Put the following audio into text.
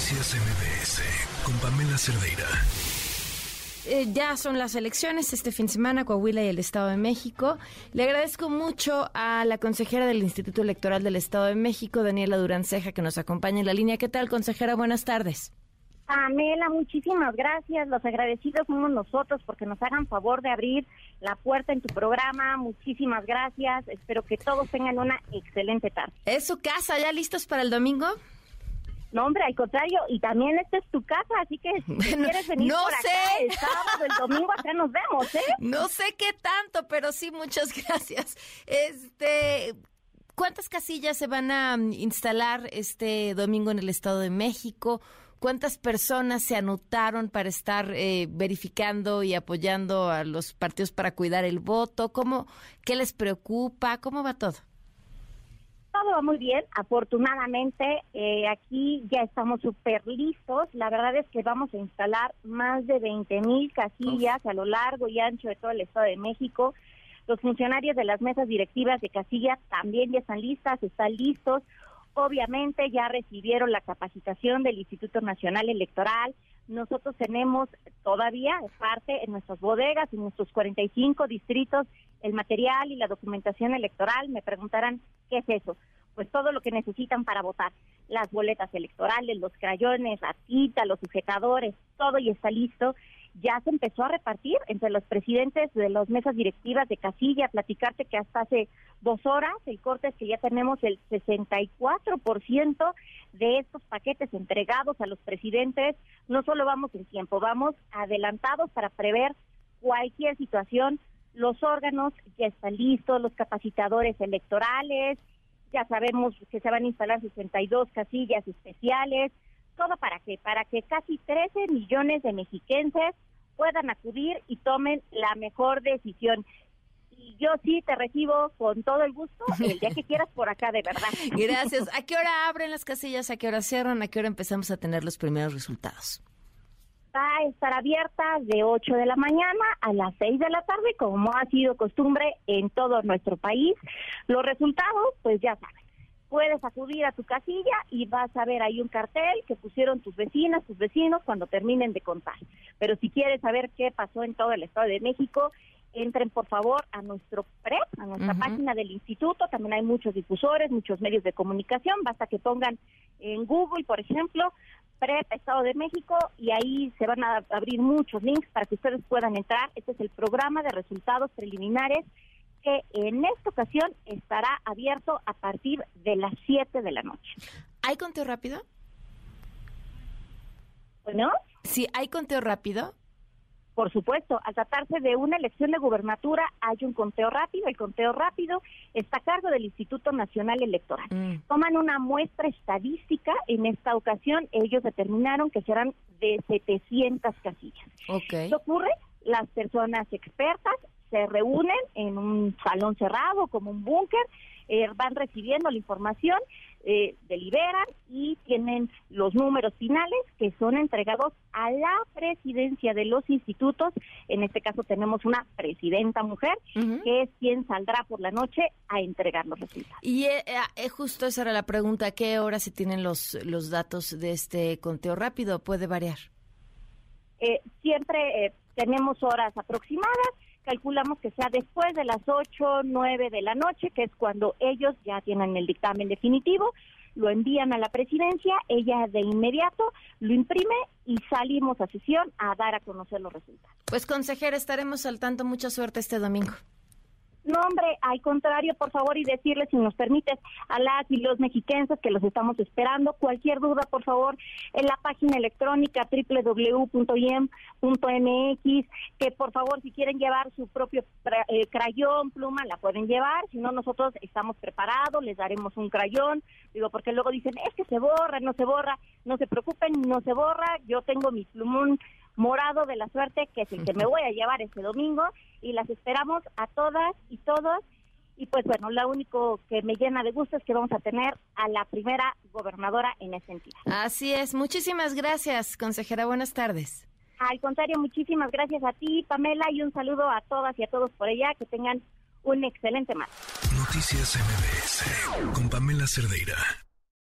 Noticias MBS con Pamela Cerdeira. Eh, ya son las elecciones este fin de semana, Coahuila y el Estado de México. Le agradezco mucho a la consejera del Instituto Electoral del Estado de México, Daniela Durán Ceja, que nos acompaña en la línea. ¿Qué tal, consejera? Buenas tardes. Pamela, muchísimas gracias. Los agradecidos somos nosotros porque nos hagan favor de abrir la puerta en tu programa. Muchísimas gracias. Espero que todos tengan una excelente tarde. ¿Es su casa? ¿Ya listos para el domingo? No, hombre, al contrario, y también esta es tu casa, así que si quieres venir no por sé. acá el sábado, el domingo, acá nos vemos, ¿eh? No sé qué tanto, pero sí, muchas gracias. Este, ¿cuántas casillas se van a mm, instalar este domingo en el Estado de México? ¿Cuántas personas se anotaron para estar eh, verificando y apoyando a los partidos para cuidar el voto? ¿Cómo, ¿Qué les preocupa? ¿Cómo va todo? Todo va muy bien, afortunadamente eh, aquí ya estamos súper listos. La verdad es que vamos a instalar más de 20 mil casillas a lo largo y ancho de todo el Estado de México. Los funcionarios de las mesas directivas de casillas también ya están listas, están listos. Obviamente ya recibieron la capacitación del Instituto Nacional Electoral. Nosotros tenemos todavía parte en nuestras bodegas, en nuestros 45 distritos, el material y la documentación electoral. Me preguntarán, ¿qué es eso? Pues todo lo que necesitan para votar. Las boletas electorales, los crayones, la cita, los sujetadores, todo y está listo. Ya se empezó a repartir entre los presidentes de las mesas directivas de casilla, platicarte que hasta hace dos horas el corte es que ya tenemos el 64% de estos paquetes entregados a los presidentes. No solo vamos en tiempo, vamos adelantados para prever cualquier situación. Los órganos ya están listos, los capacitadores electorales, ya sabemos que se van a instalar 62 casillas especiales. ¿Todo para qué? Para que casi 13 millones de mexiquenses puedan acudir y tomen la mejor decisión. Y yo sí te recibo con todo el gusto el día que quieras por acá, de verdad. Gracias. ¿A qué hora abren las casillas? ¿A qué hora cierran? ¿A qué hora empezamos a tener los primeros resultados? Va a estar abierta de 8 de la mañana a las 6 de la tarde, como ha sido costumbre en todo nuestro país. Los resultados, pues ya saben puedes acudir a tu casilla y vas a ver ahí un cartel que pusieron tus vecinas, tus vecinos cuando terminen de contar. Pero si quieres saber qué pasó en todo el Estado de México, entren por favor a nuestro PREP, a nuestra página del instituto. También hay muchos difusores, muchos medios de comunicación. Basta que pongan en Google, por ejemplo, PREP Estado de México y ahí se van a abrir muchos links para que ustedes puedan entrar. Este es el programa de resultados preliminares que en esta ocasión estará abierto a partir de las 7 de la noche. ¿Hay conteo rápido? Bueno. Sí, ¿hay conteo rápido? Por supuesto, al tratarse de una elección de gubernatura hay un conteo rápido. El conteo rápido está a cargo del Instituto Nacional Electoral. Mm. Toman una muestra estadística. En esta ocasión ellos determinaron que serán de 700 casillas. ¿Qué ocurre? Las personas expertas se reúnen en un salón cerrado, como un búnker, eh, van recibiendo la información, eh, deliberan y tienen los números finales que son entregados a la presidencia de los institutos. En este caso tenemos una presidenta mujer, que es quien saldrá por la noche a entregar los resultados. Y eh, eh, justo esa era la pregunta, ¿a qué hora se tienen los, los datos de este conteo rápido? ¿Puede variar? Eh, siempre eh, tenemos horas aproximadas, calculamos que sea después de las 8, 9 de la noche, que es cuando ellos ya tienen el dictamen definitivo, lo envían a la presidencia, ella de inmediato lo imprime y salimos a sesión a dar a conocer los resultados. Pues consejera, estaremos al tanto. Mucha suerte este domingo. No, hombre, al contrario, por favor, y decirles, si nos permites, a las y los mexiquenses que los estamos esperando. Cualquier duda, por favor, en la página electrónica www.iem.mx, que por favor, si quieren llevar su propio eh, crayón, pluma, la pueden llevar. Si no, nosotros estamos preparados, les daremos un crayón. Digo, porque luego dicen, es que se borra, no se borra. No se preocupen, no se borra. Yo tengo mi plumón morado de la suerte, que es el que me voy a llevar este domingo, y las esperamos a todas y todos. Y pues bueno, lo único que me llena de gusto es que vamos a tener a la primera gobernadora en esa entidad. Así es. Muchísimas gracias, consejera. Buenas tardes. Al contrario, muchísimas gracias a ti, Pamela, y un saludo a todas y a todos por allá. Que tengan un excelente martes. Noticias MBS con Pamela Cerdeira.